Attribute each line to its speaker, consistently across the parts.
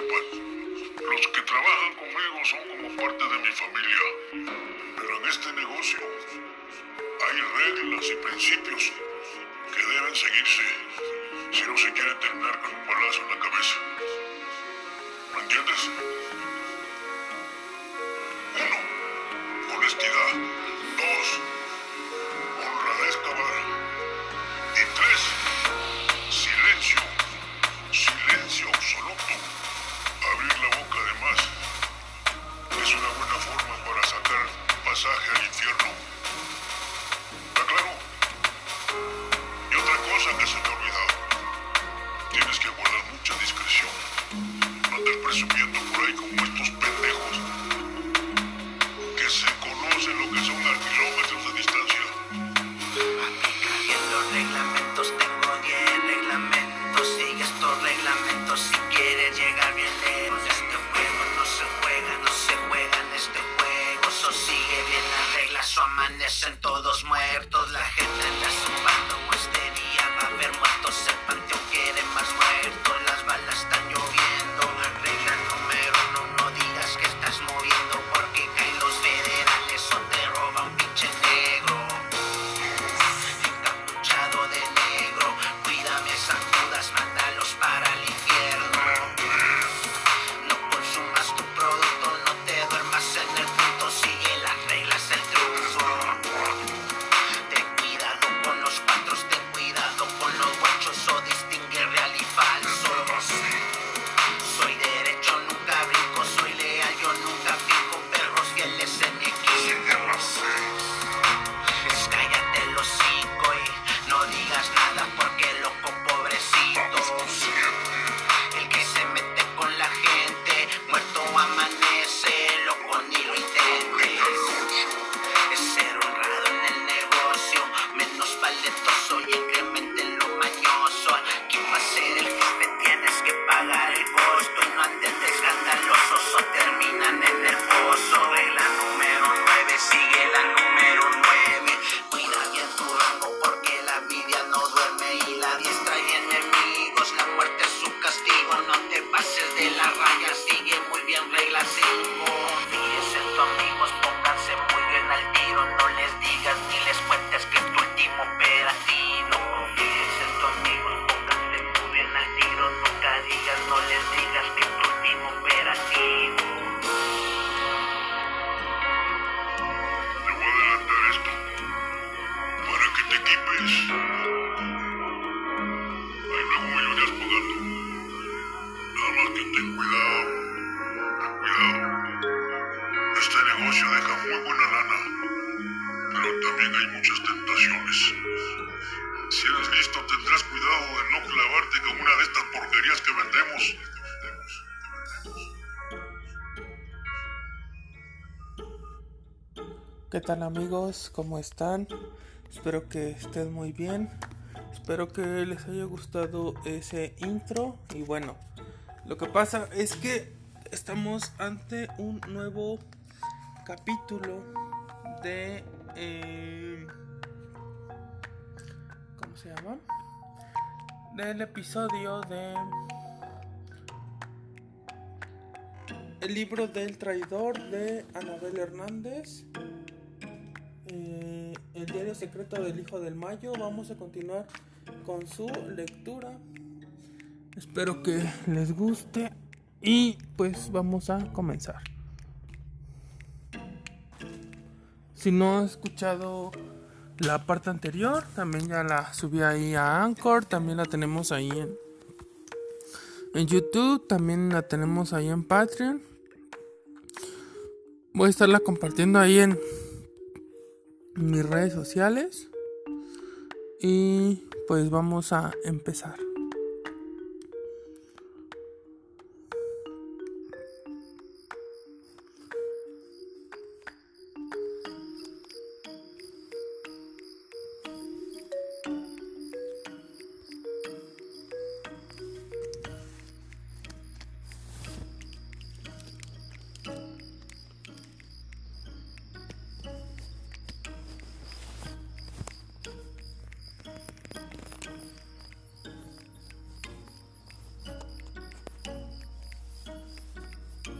Speaker 1: los que trabajan conmigo son como parte de mi familia. Pero en este negocio hay reglas y principios que deben seguirse si no se quiere terminar con un balazo en la cabeza. ¿Me entiendes? Pasaje infierno. ¿Está claro? Y otra cosa que se me ha olvidado. Tienes que guardar mucha discreción. No andes presumiendo por ahí como estos pendejos
Speaker 2: amanecen todos muertos. La gente anda zumbando
Speaker 3: tal amigos? ¿Cómo están? Espero que estén muy bien. Espero que les haya gustado ese intro. Y bueno, lo que pasa es que estamos ante un nuevo capítulo de... eh, ¿Cómo se llama? Del episodio de... El libro del traidor de Anabel Hernández. Eh, el diario secreto del hijo del mayo. Vamos a continuar con su lectura. Espero que les guste. Y pues vamos a comenzar. Si no has escuchado la parte anterior, también ya la subí ahí a Anchor. También la tenemos ahí en, en YouTube. También la tenemos ahí en Patreon. Voy a estarla compartiendo ahí en mis redes sociales. Y pues vamos a empezar.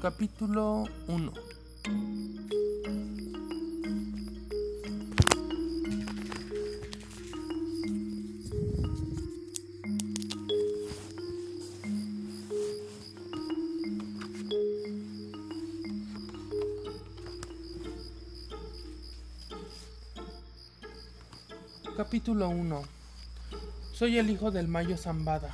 Speaker 3: Capítulo 1 Capítulo 1 Soy el hijo del Mayo Zambada.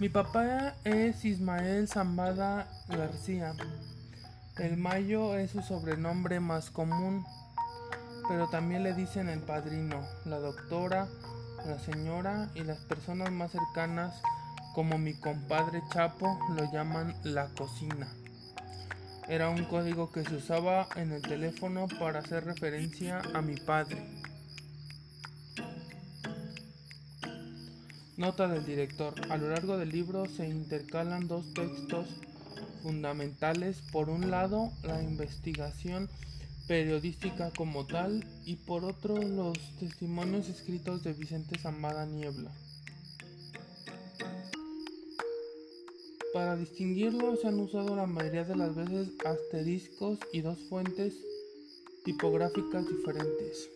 Speaker 3: Mi papá es Ismael Zambada García. El Mayo es su sobrenombre más común, pero también le dicen el padrino, la doctora, la señora y las personas más cercanas como mi compadre Chapo lo llaman la cocina. Era un código que se usaba en el teléfono para hacer referencia a mi padre. Nota del director. A lo largo del libro se intercalan dos textos fundamentales. Por un lado, la investigación periodística como tal y por otro los testimonios escritos de Vicente Zambada Niebla. Para distinguirlo se han usado la mayoría de las veces asteriscos y dos fuentes tipográficas diferentes.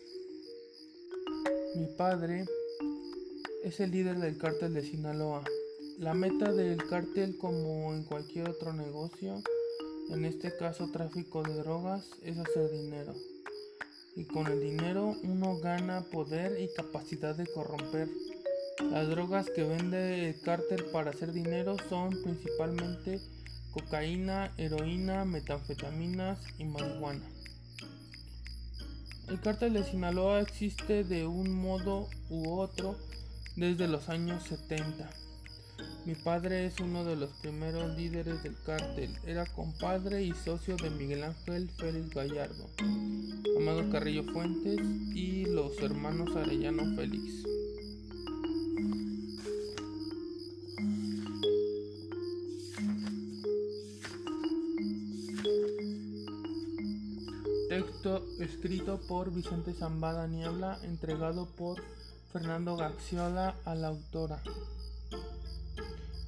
Speaker 3: Mi padre es el líder del cártel de Sinaloa. La meta del cártel, como en cualquier otro negocio, en este caso tráfico de drogas, es hacer dinero. Y con el dinero uno gana poder y capacidad de corromper. Las drogas que vende el cártel para hacer dinero son principalmente cocaína, heroína, metanfetaminas y marihuana. El cártel de Sinaloa existe de un modo u otro desde los años 70. Mi padre es uno de los primeros líderes del cártel. Era compadre y socio de Miguel Ángel Félix Gallardo, Amado Carrillo Fuentes y los hermanos Arellano Félix. Texto escrito por Vicente Zambada Niebla, entregado por Fernando Gaxiola a la autora.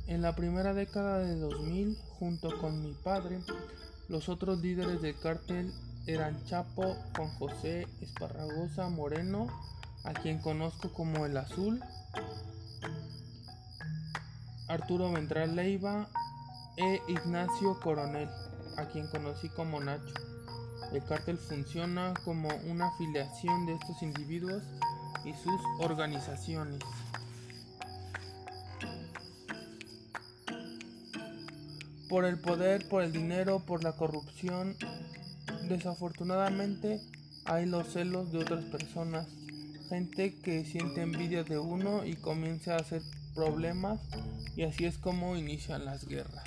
Speaker 3: En la primera década de 2000, junto con mi padre, los otros líderes del cártel eran Chapo, Juan José Esparragosa Moreno, a quien conozco como el Azul, Arturo Ventral Leiva e Ignacio Coronel, a quien conocí como Nacho. El cártel funciona como una afiliación de estos individuos y sus organizaciones. Por el poder, por el dinero, por la corrupción, desafortunadamente hay los celos de otras personas, gente que siente envidia de uno y comienza a hacer problemas y así es como inician las guerras.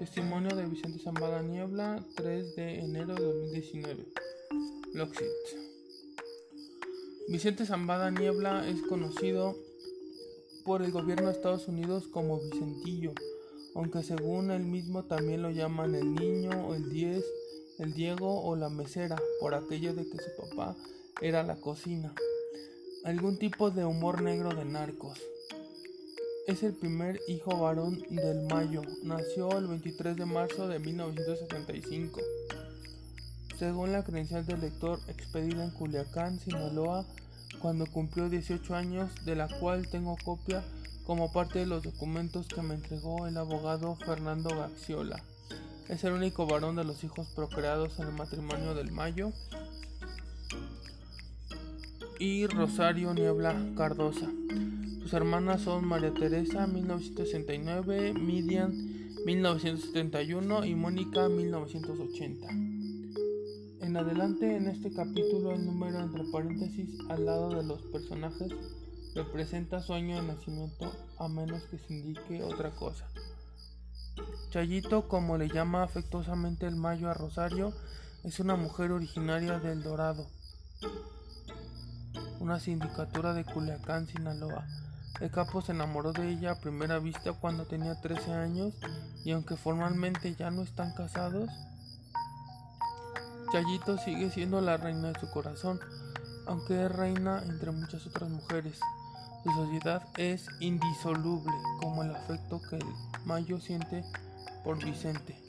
Speaker 3: Testimonio de Vicente Zambada Niebla, 3 de enero de 2019. Loxit. Vicente Zambada Niebla es conocido por el gobierno de Estados Unidos como Vicentillo, aunque según él mismo también lo llaman el niño, el 10, el Diego o la mesera, por aquello de que su papá era la cocina. Algún tipo de humor negro de narcos. Es el primer hijo varón del Mayo. Nació el 23 de marzo de 1975. Según la credencial del lector expedida en Culiacán, Sinaloa, cuando cumplió 18 años, de la cual tengo copia como parte de los documentos que me entregó el abogado Fernando Gaxiola. Es el único varón de los hijos procreados en el matrimonio del Mayo y Rosario Niebla Cardosa. Sus hermanas son María Teresa 1969, Midian 1971 y Mónica 1980. En adelante en este capítulo el número entre paréntesis al lado de los personajes representa su año de nacimiento a menos que se indique otra cosa. Chayito, como le llama afectuosamente el Mayo a Rosario, es una mujer originaria del Dorado, una sindicatura de Culiacán, Sinaloa. El capo se enamoró de ella a primera vista cuando tenía 13 años y aunque formalmente ya no están casados, Chayito sigue siendo la reina de su corazón, aunque es reina entre muchas otras mujeres. Su sociedad es indisoluble, como el afecto que el Mayo siente por Vicente.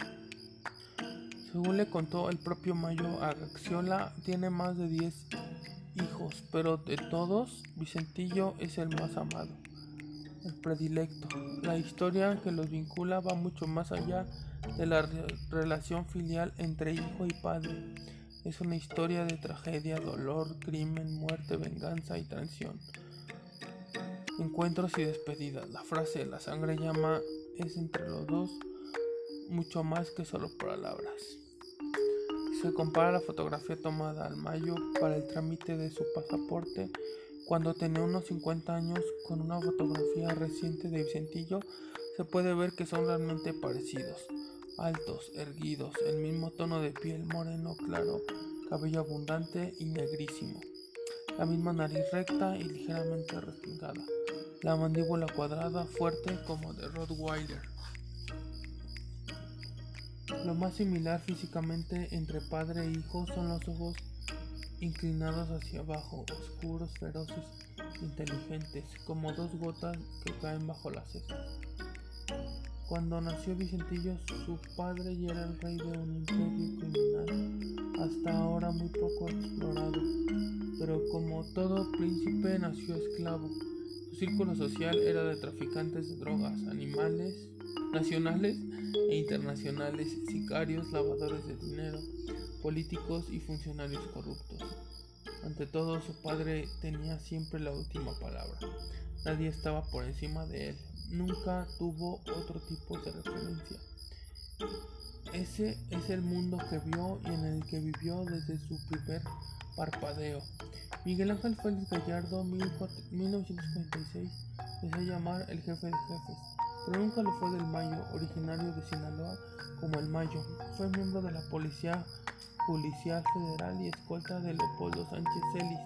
Speaker 3: Según le contó el propio Mayo, Agaxiola tiene más de 10 hijos, pero de todos, Vicentillo es el más amado, el predilecto. La historia que los vincula va mucho más allá de la re relación filial entre hijo y padre. Es una historia de tragedia, dolor, crimen, muerte, venganza y traición. Encuentros y despedidas. La frase la sangre llama es entre los dos mucho más que solo palabras. Se compara la fotografía tomada al Mayo para el trámite de su pasaporte cuando tenía unos 50 años con una fotografía reciente de Vicentillo, se puede ver que son realmente parecidos. Altos, erguidos, el mismo tono de piel moreno claro, cabello abundante y negrísimo. La misma nariz recta y ligeramente respingada. La mandíbula cuadrada, fuerte como de Rottweiler. Lo más similar físicamente entre padre e hijo son los ojos inclinados hacia abajo, oscuros, feroces, inteligentes, como dos gotas que caen bajo las cejas. Cuando nació Vicentillo, su padre ya era el rey de un imperio criminal, hasta ahora muy poco explorado, pero como todo príncipe nació esclavo. Su círculo social era de traficantes de drogas, animales, nacionales e internacionales, sicarios, lavadores de dinero, políticos y funcionarios corruptos. Ante todo, su padre tenía siempre la última palabra. Nadie estaba por encima de él. Nunca tuvo otro tipo de referencia. Ese es el mundo que vio y en el que vivió desde su primer parpadeo. Miguel Ángel Félix Gallardo, 1946, se llamar el jefe de jefes, pero nunca lo fue del Mayo, originario de Sinaloa como el Mayo. Fue miembro de la Policía Judicial Federal y escolta de Leopoldo Sánchez Celis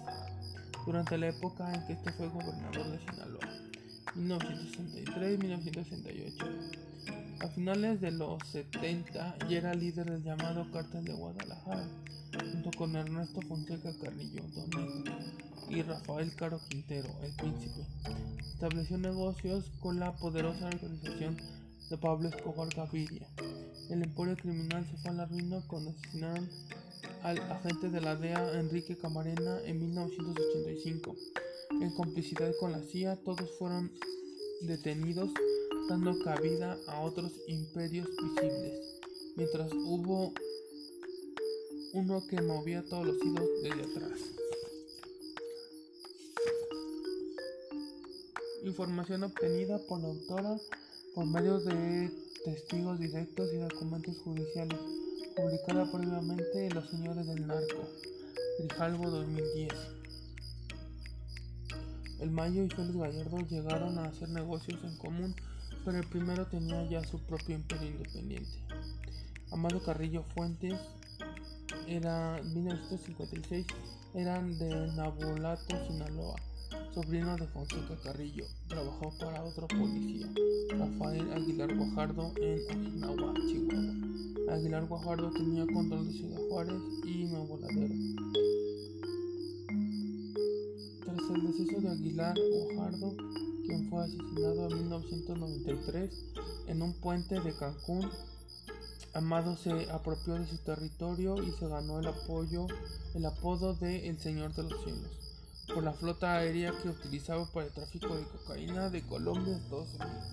Speaker 3: durante la época en que este fue gobernador de Sinaloa, 1963-1968. A finales de los 70 ya era líder del llamado Cártel de Guadalajara, junto con Ernesto Fonseca Carrillo Domingo y Rafael Caro Quintero, el príncipe. Estableció negocios con la poderosa organización de Pablo Escobar Gaviria. El emporio criminal se fue a la ruina cuando asesinaron al agente de la DEA Enrique Camarena en 1985. En complicidad con la CIA, todos fueron detenidos, dando cabida a otros imperios visibles, mientras hubo uno que movía todos los hilos desde atrás. Información obtenida por la autora por medio de testigos directos y documentos judiciales, publicada previamente en Los Señores del Narco, Grijalvo 2010. El Mayo y Félix Gallardo llegaron a hacer negocios en común, pero el primero tenía ya su propio imperio independiente. Amado Carrillo Fuentes era 1956, eran de Nabolato, Sinaloa sobrino de Fonseca Carrillo, trabajó para otro policía, Rafael Aguilar Guajardo, en Ojinawa, Chihuahua. Aguilar Guajardo tenía control de Ciudad Juárez y Nuevo Ladero. Tras el deceso de Aguilar Guajardo, quien fue asesinado en 1993 en un puente de Cancún, Amado se apropió de su territorio y se ganó el apoyo, el apodo de El Señor de los Cielos por la flota aérea que utilizaba para el tráfico de cocaína de Colombia a Estados Unidos.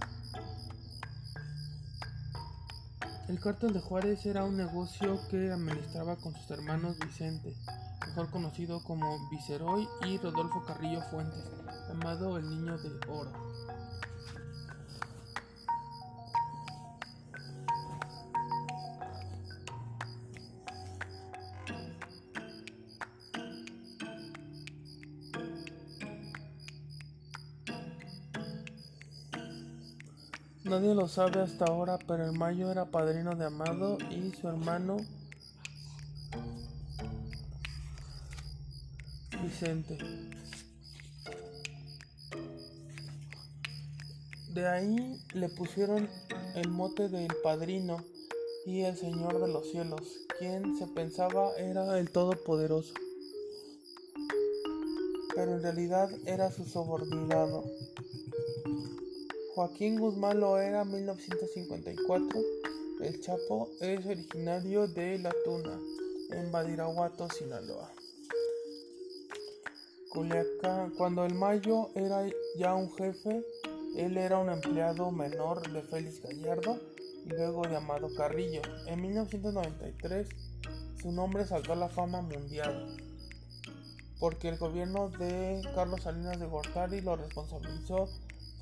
Speaker 3: El cártel de Juárez era un negocio que administraba con sus hermanos Vicente, mejor conocido como Viceroy, y Rodolfo Carrillo Fuentes, llamado el Niño de Oro. Nadie lo sabe hasta ahora, pero el Mayo era padrino de Amado y su hermano Vicente. De ahí le pusieron el mote del padrino y el Señor de los cielos, quien se pensaba era el todopoderoso, pero en realidad era su subordinado. Joaquín Guzmán lo era 1954. El Chapo es originario de La Tuna, en Badiraguato, Sinaloa. Cuando el Mayo era ya un jefe, él era un empleado menor de Félix Gallardo y luego de Amado Carrillo. En 1993 su nombre saltó a la fama mundial porque el gobierno de Carlos Salinas de Gortari lo responsabilizó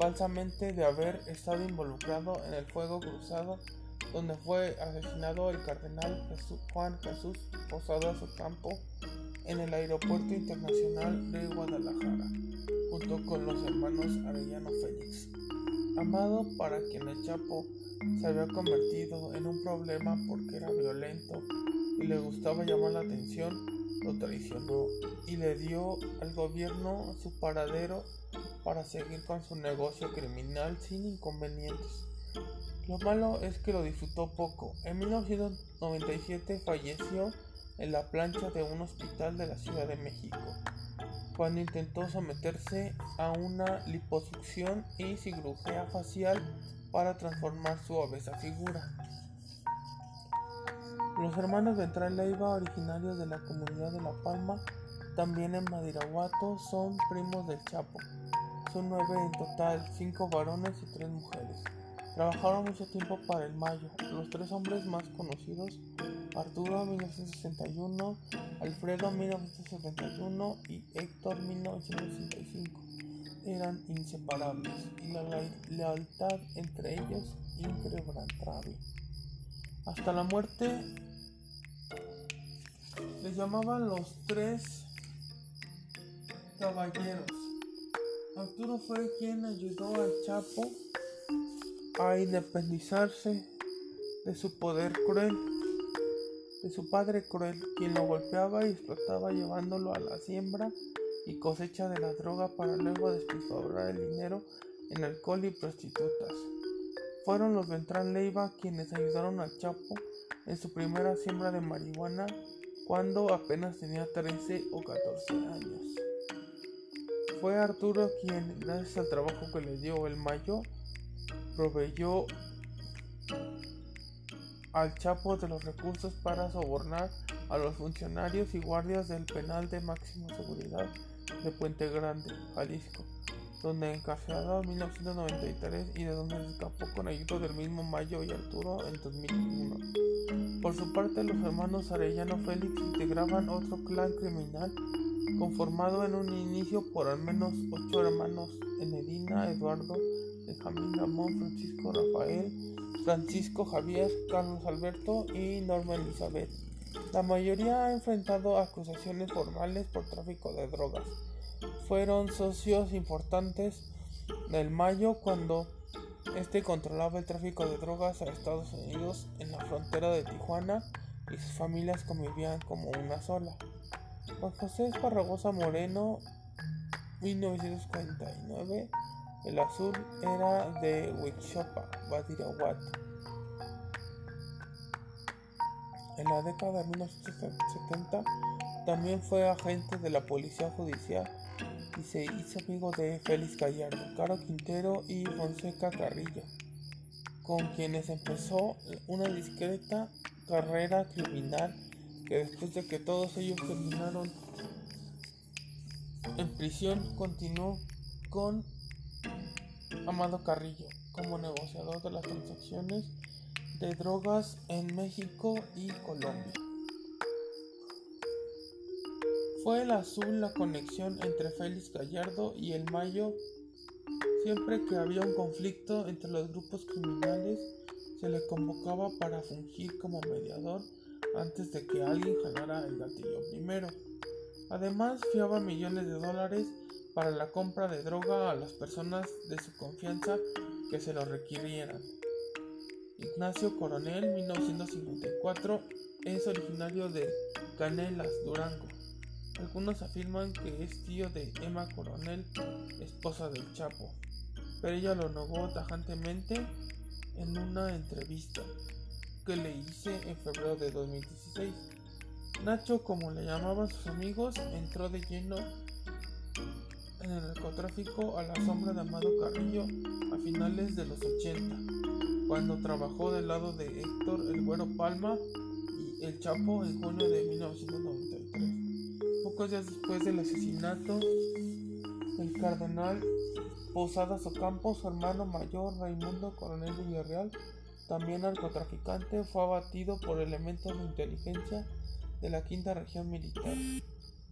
Speaker 3: falsamente de haber estado involucrado en el fuego cruzado donde fue asesinado el cardenal Juan Jesús Posada Campo en el aeropuerto internacional de Guadalajara, junto con los hermanos Arellano Félix. Amado para quien el Chapo se había convertido en un problema porque era violento y le gustaba llamar la atención, lo traicionó y le dio al gobierno su paradero para seguir con su negocio criminal sin inconvenientes. Lo malo es que lo disfrutó poco. En 1997 falleció en la plancha de un hospital de la Ciudad de México, cuando intentó someterse a una liposucción y cirugía facial para transformar su obesa figura. Los hermanos Ventral Leiva, originarios de la comunidad de La Palma, también en Madiraguato, son primos del Chapo. Son nueve en total, cinco varones y tres mujeres. Trabajaron mucho tiempo para el Mayo. Los tres hombres más conocidos, Arturo 1961, Alfredo 1971 y Héctor 1965, eran inseparables y la lealtad entre ellos inquebrantable. Hasta la muerte les llamaban los tres caballeros. Arturo fue quien ayudó al Chapo a independizarse de su poder cruel, de su padre cruel, quien lo golpeaba y explotaba llevándolo a la siembra y cosecha de la droga para luego despilfarrar el dinero en alcohol y prostitutas. Fueron los Ventral Leiva quienes ayudaron al Chapo en su primera siembra de marihuana cuando apenas tenía 13 o 14 años. Fue Arturo quien, gracias al trabajo que le dio el Mayo, proveyó al Chapo de los recursos para sobornar a los funcionarios y guardias del penal de máxima seguridad de Puente Grande, Jalisco, donde encarcelado en 1993 y de donde escapó con ayuda del mismo Mayo y Arturo en 2001. Por su parte, los hermanos Arellano Félix integraban otro clan criminal conformado en un inicio por al menos ocho hermanos en Medina, Eduardo, Benjamín Ramón, Francisco Rafael, Francisco Javier, Carlos Alberto y Norma Elizabeth. La mayoría ha enfrentado acusaciones formales por tráfico de drogas. Fueron socios importantes del Mayo cuando este controlaba el tráfico de drogas a Estados Unidos en la frontera de Tijuana y sus familias convivían como una sola. Juan José Esparragosa Moreno, 1949 el azul era de Huichopa, Badiraguato. En la década de 1970 también fue agente de la Policía Judicial y se hizo amigo de Félix Gallardo, Caro Quintero y Fonseca Carrillo, con quienes empezó una discreta carrera criminal que después de que todos ellos terminaron en prisión continuó con Amado Carrillo como negociador de las transacciones de drogas en México y Colombia. Fue el azul la conexión entre Félix Gallardo y el Mayo. Siempre que había un conflicto entre los grupos criminales, se le convocaba para fungir como mediador antes de que alguien jalara el gatillo primero. Además, fiaba millones de dólares para la compra de droga a las personas de su confianza que se lo requirieran. Ignacio Coronel, 1954, es originario de Canelas, Durango. Algunos afirman que es tío de Emma Coronel, esposa del Chapo, pero ella lo negó tajantemente en una entrevista. Que le hice en febrero de 2016. Nacho, como le llamaban sus amigos, entró de lleno en el narcotráfico a la sombra de Amado Carrillo a finales de los 80, cuando trabajó del lado de Héctor El Güero Palma y El Chapo en junio de 1993. Pocos días después del asesinato, el cardenal Posadas Ocampo, su hermano mayor Raimundo Coronel Villarreal, también narcotraficante, fue abatido por elementos de inteligencia de la quinta región militar.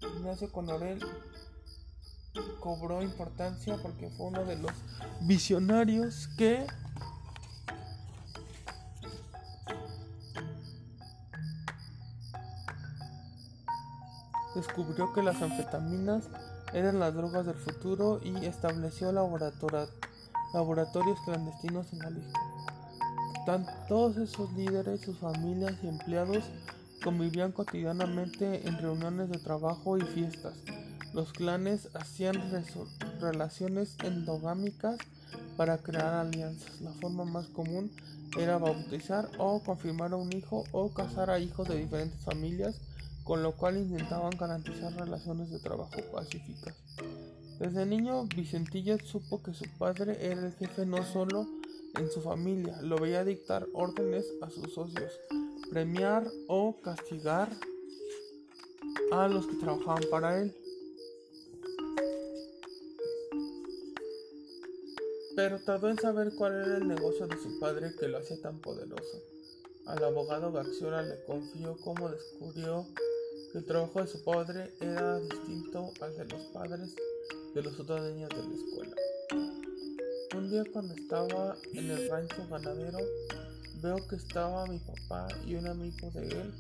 Speaker 3: Ignacio Conorel cobró importancia porque fue uno de los visionarios que descubrió que las anfetaminas eran las drogas del futuro y estableció laboratorios clandestinos en Jalisco. Todos esos líderes, sus familias y empleados convivían cotidianamente en reuniones de trabajo y fiestas. Los clanes hacían relaciones endogámicas para crear alianzas. La forma más común era bautizar o confirmar a un hijo o casar a hijos de diferentes familias, con lo cual intentaban garantizar relaciones de trabajo pacíficas. Desde niño, Vicentillo supo que su padre era el jefe no solo en su familia, lo veía dictar órdenes a sus socios, premiar o castigar a los que trabajaban para él. pero tardó en saber cuál era el negocio de su padre que lo hacía tan poderoso. Al abogado Gaxiola le confió cómo descubrió que el trabajo de su padre era distinto al de los padres de los otros niños de la escuela. Un día cuando estaba en el rancho ganadero, veo que estaba mi papá y un amigo de él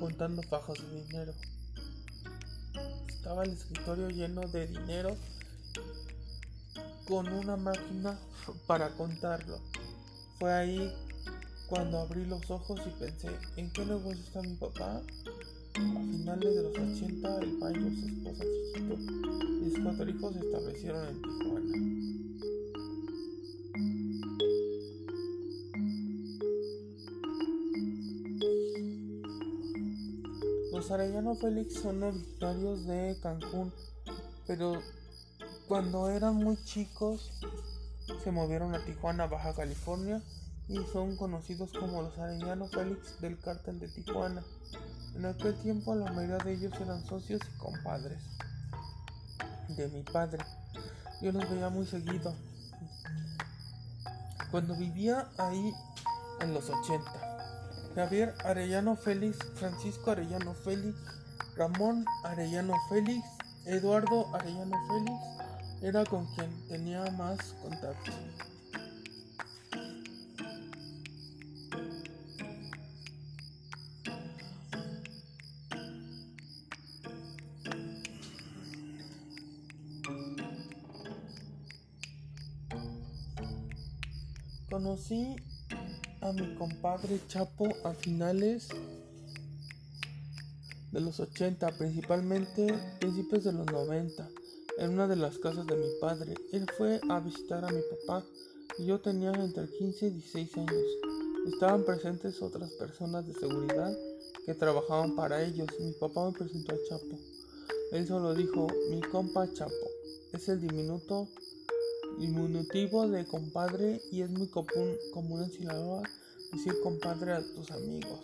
Speaker 3: contando fajas de dinero. Estaba el escritorio lleno de dinero con una máquina para contarlo. Fue ahí cuando abrí los ojos y pensé, ¿en qué negocio está mi papá? A finales de los 80, el baño, su esposa, chiquito y sus cuatro hijos se establecieron en Tijuana. Los Arellano Félix son originarios de Cancún, pero cuando eran muy chicos se movieron a Tijuana, Baja California y son conocidos como los Arellano Félix del cártel de Tijuana. En aquel tiempo la mayoría de ellos eran socios y compadres de mi padre. Yo los veía muy seguido. Cuando vivía ahí en los 80. Javier Arellano Félix, Francisco Arellano Félix, Ramón Arellano Félix, Eduardo Arellano Félix, era con quien tenía más contacto. Conocí mi compadre Chapo a finales de los 80, principalmente principios de los 90 en una de las casas de mi padre. Él fue a visitar a mi papá y yo tenía entre 15 y 16 años. Estaban presentes otras personas de seguridad que trabajaban para ellos. Mi papá me presentó a Chapo. Él solo dijo, mi compa Chapo. Es el diminuto, diminutivo de compadre y es muy común, común en Sinaloa decir compadre a tus amigos.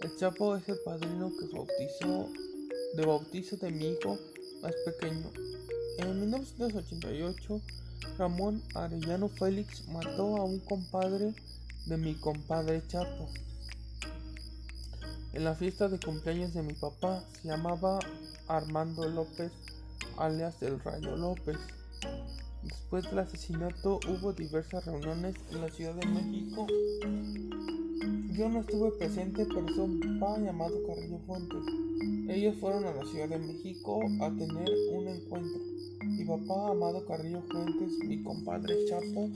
Speaker 3: El Chapo es el padrino que bautizó de bautizo de mi hijo más pequeño. En 1988, Ramón Arellano Félix mató a un compadre de mi compadre Chapo. En la fiesta de cumpleaños de mi papá se llamaba Armando López, alias el Rayo López. Después del asesinato hubo diversas reuniones en la Ciudad de México. Yo no estuve presente, pero son un papá llamado Carrillo Fuentes. Ellos fueron a la Ciudad de México a tener un encuentro. Mi papá, Amado Carrillo Fuentes, mi compadre Chapo,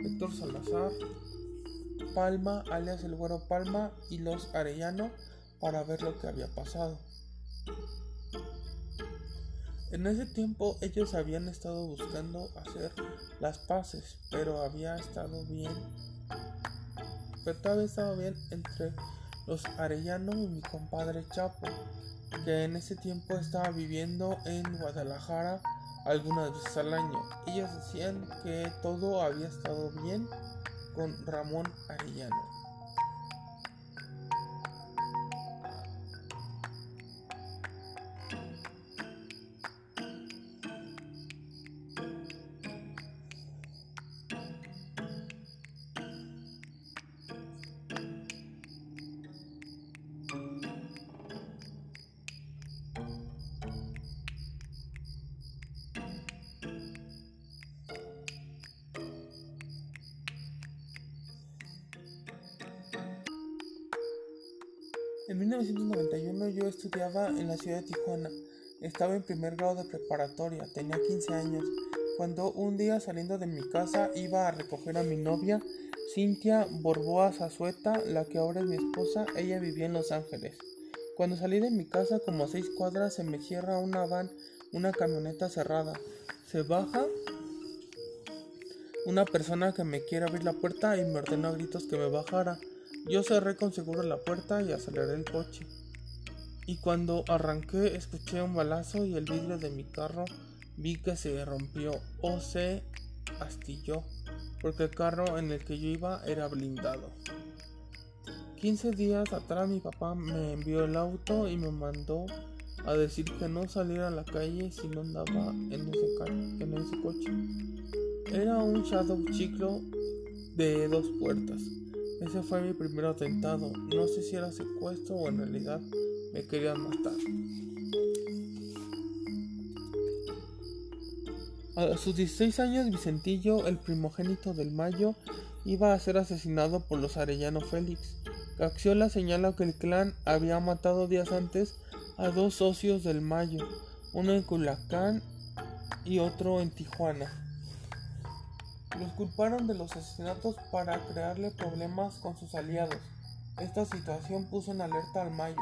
Speaker 3: Héctor Salazar, Palma, alias el Güero Palma, y los Arellano para ver lo que había pasado. En ese tiempo ellos habían estado buscando hacer las paces, pero había estado bien pero todavía estaba bien entre los Arellano y mi compadre Chapo, que en ese tiempo estaba viviendo en Guadalajara algunas veces al año. Ellos decían que todo había estado bien con Ramón Arellano. En 1991 yo estudiaba en la ciudad de Tijuana. Estaba en primer grado de preparatoria, tenía 15 años, cuando un día saliendo de mi casa iba a recoger a mi novia, Cintia Borboa Zazueta, la que ahora es mi esposa, ella vivía en Los Ángeles. Cuando salí de mi casa como a seis cuadras se me cierra una van, una camioneta cerrada. Se baja una persona que me quiere abrir la puerta y me ordenó a gritos que me bajara. Yo cerré con seguro la puerta y aceleré el coche. Y cuando arranqué escuché un balazo y el vidrio de mi carro vi que se rompió o se astilló porque el carro en el que yo iba era blindado. 15 días atrás mi papá me envió el auto y me mandó a decir que no saliera a la calle si no andaba en ese, en ese coche. Era un Shadow Chiclo de dos puertas. Ese fue mi primer atentado. No sé si era secuestro o en realidad me querían matar. A sus 16 años, Vicentillo, el primogénito del Mayo, iba a ser asesinado por los Arellano Félix. Caxiola señala que el clan había matado días antes a dos socios del Mayo, uno en Culacán y otro en Tijuana. Los culparon de los asesinatos para crearle problemas con sus aliados. Esta situación puso en alerta al Mayo.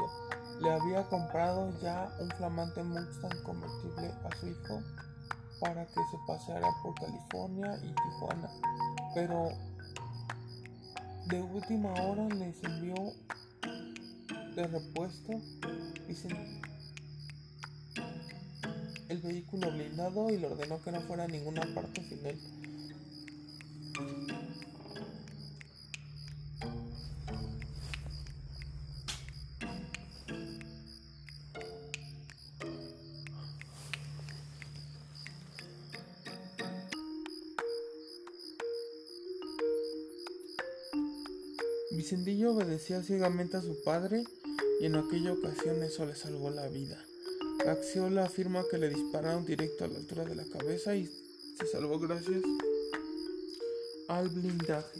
Speaker 3: Le había comprado ya un flamante Mustang convertible a su hijo para que se paseara por California y Tijuana, pero de última hora les envió de repuesto el vehículo blindado y le ordenó que no fuera a ninguna parte sin él. Vicendillo obedecía ciegamente a su padre y en aquella ocasión eso le salvó la vida. Axiola afirma que le dispararon directo a la altura de la cabeza y se salvó gracias al blindaje.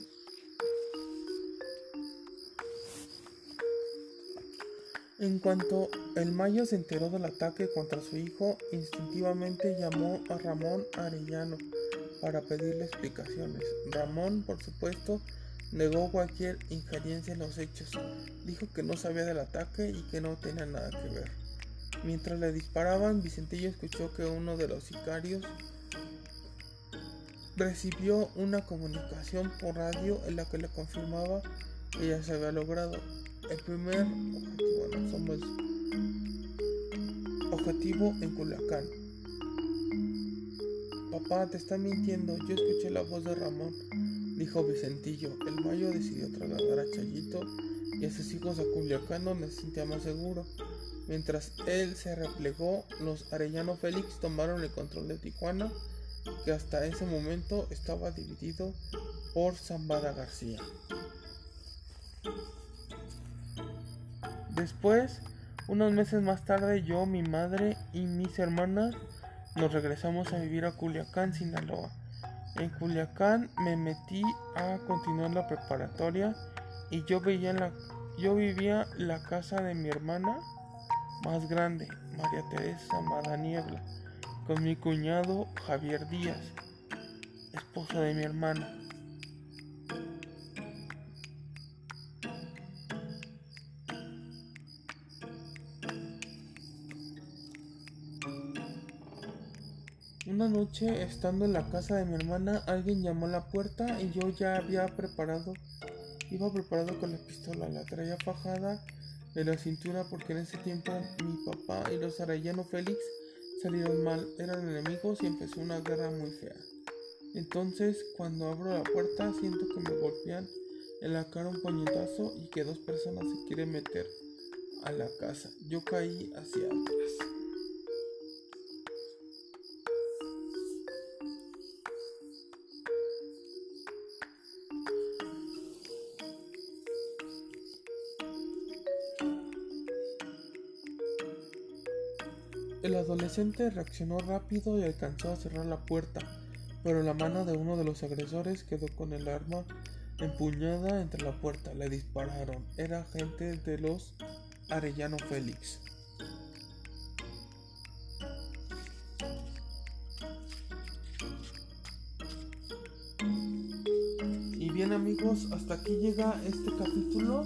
Speaker 3: En cuanto el Mayo se enteró del ataque contra su hijo, instintivamente llamó a Ramón Arellano para pedirle explicaciones. Ramón, por supuesto, negó cualquier injerencia en los hechos. Dijo que no sabía del ataque y que no tenía nada que ver. Mientras le disparaban, Vicentillo escuchó que uno de los sicarios recibió una comunicación por radio en la que le confirmaba que ya se había logrado. El primer objetivo, objetivo en Culiacán. Papá, te está mintiendo. Yo escuché la voz de Ramón dijo Vicentillo. El Mayo decidió trasladar a Chayito y a sus hijos a Culiacán donde se sentía más seguro. Mientras él se replegó, los Arellano Félix tomaron el control de Tijuana, que hasta ese momento estaba dividido por Zambada García. Después, unos meses más tarde, yo, mi madre y mis hermanas nos regresamos a vivir a Culiacán, Sinaloa. En Culiacán me metí a continuar la preparatoria y yo, veía la, yo vivía la casa de mi hermana más grande, María Teresa Madaniebla, con mi cuñado Javier Díaz, esposo de mi hermana. Una noche, estando en la casa de mi hermana, alguien llamó a la puerta y yo ya había preparado Iba preparado con la pistola, la traía fajada en la cintura porque en ese tiempo mi papá y los Arellano Félix salieron mal, eran enemigos y empezó una guerra muy fea. Entonces, cuando abro la puerta, siento que me golpean en la cara un puñetazo y que dos personas se quieren meter a la casa. Yo caí hacia atrás. Adolescente reaccionó rápido y alcanzó a cerrar la puerta, pero la mano de uno de los agresores quedó con el arma empuñada entre la puerta. Le dispararon. Era gente de los Arellano Félix. Y bien amigos, hasta aquí llega este capítulo.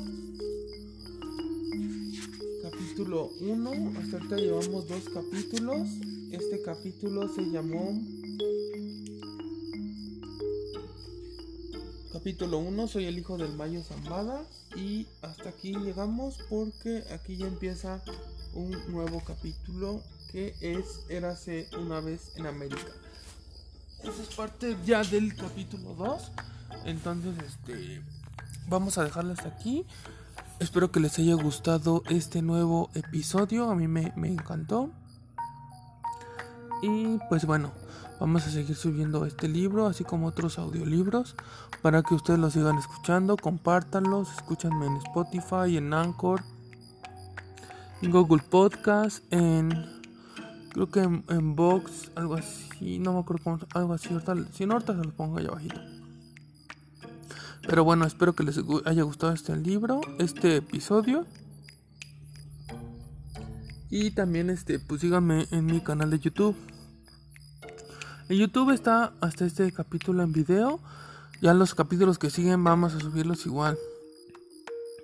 Speaker 3: Capítulo 1. Hasta ahorita llevamos dos capítulos. Este capítulo se llamó Capítulo 1, soy el hijo del Mayo Zambada y hasta aquí llegamos porque aquí ya empieza un nuevo capítulo que es Érase una vez en América. Esa es parte ya del capítulo 2. Entonces, este vamos a dejarlo hasta aquí. Espero que les haya gustado este nuevo episodio. A mí me, encantó. Y pues bueno, Vamos a seguir subiendo este libro, así como otros audiolibros, para que ustedes lo sigan escuchando. Compártanlos, escúchanme en Spotify, en Anchor, en Google Podcast, en. Creo que en, en Vox, algo así, no me acuerdo cómo, algo así. Ahorita, si no, ahorita se los pongo allá abajito. Pero bueno, espero que les haya gustado este libro, este episodio. Y también este, pues síganme en mi canal de YouTube. En YouTube está hasta este capítulo en video. Ya los capítulos que siguen vamos a subirlos igual.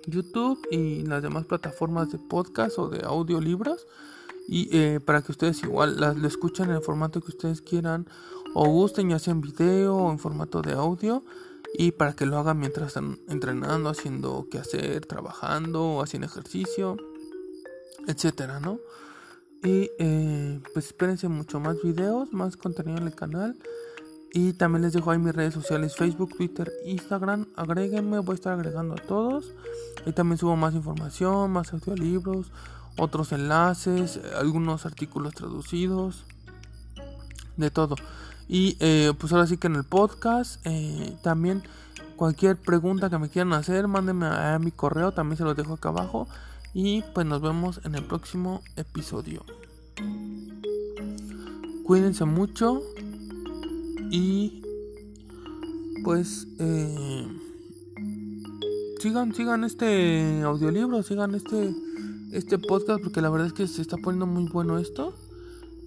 Speaker 3: YouTube y las demás plataformas de podcast o de audiolibros. Y eh, para que ustedes igual las, lo escuchen en el formato que ustedes quieran o gusten, ya sea en video o en formato de audio. Y para que lo hagan mientras están entrenando, haciendo qué hacer, trabajando haciendo ejercicio, etcétera, ¿no? Y eh, pues espérense mucho más videos, más contenido en el canal. Y también les dejo ahí mis redes sociales, Facebook, Twitter, Instagram. Agréguenme, voy a estar agregando a todos. Y también subo más información, más audiolibros, otros enlaces, algunos artículos traducidos, de todo. Y eh, pues ahora sí que en el podcast eh, también cualquier pregunta que me quieran hacer, mándenme a mi correo, también se los dejo acá abajo. Y pues nos vemos en el próximo episodio. Cuídense mucho. Y pues eh, sigan, sigan este audiolibro, sigan este, este podcast porque la verdad es que se está poniendo muy bueno esto.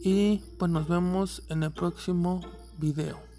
Speaker 3: Y pues nos vemos en el próximo video.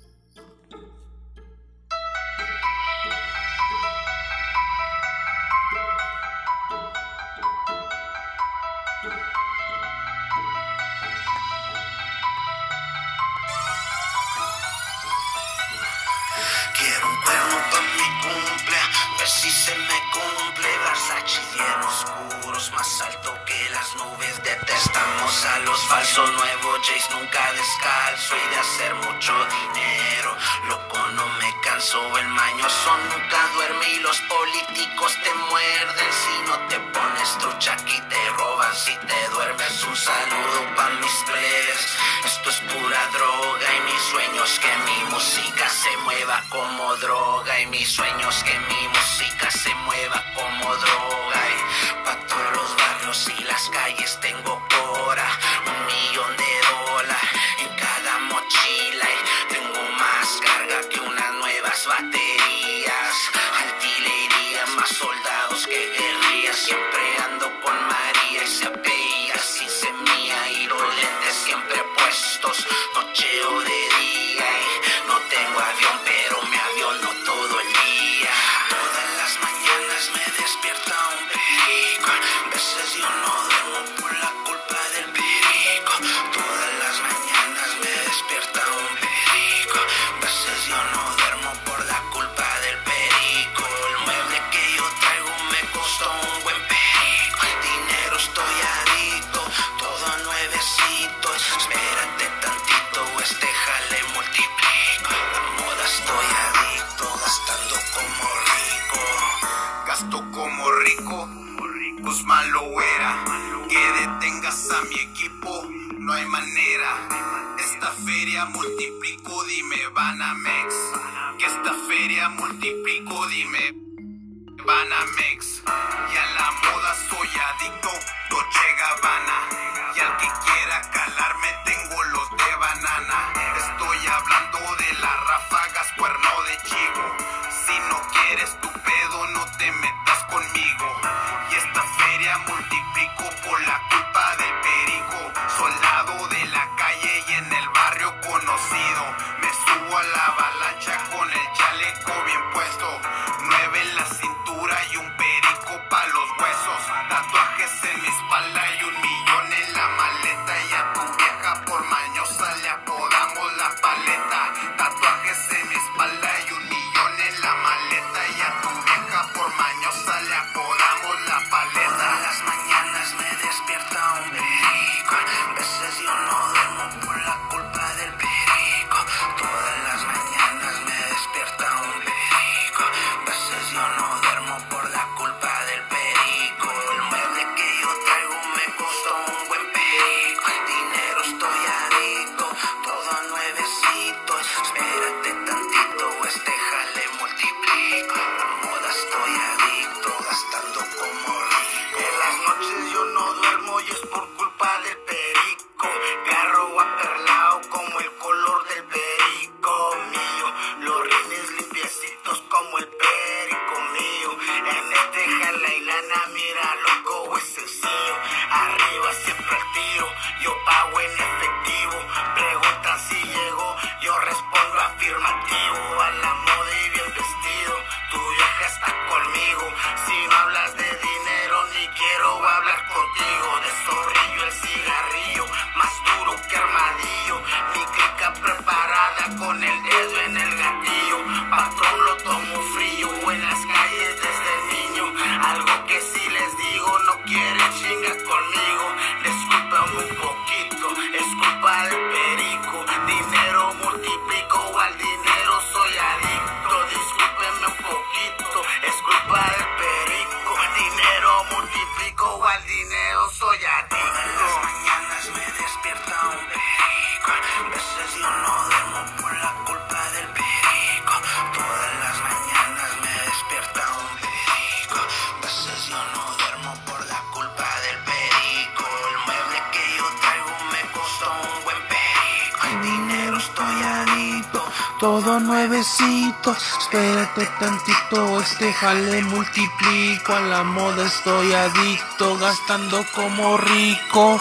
Speaker 2: Detestamos a los falsos nuevos Jays, nunca descalzo y de hacer mucho dinero. Loco, no me canso, el mañoso nunca duerme y los políticos te muerden. Si no te pones trucha aquí te roban, si te duermes un saludo para mis plebes. Esto es pura droga y mis sueños que mi música se mueva como droga y mis sueños que mi música se mueva como droga y las calles tengo cora
Speaker 4: marijuana
Speaker 2: mix. Yellow Espérate tantito, este jale multiplico. A la moda estoy adicto, gastando como rico.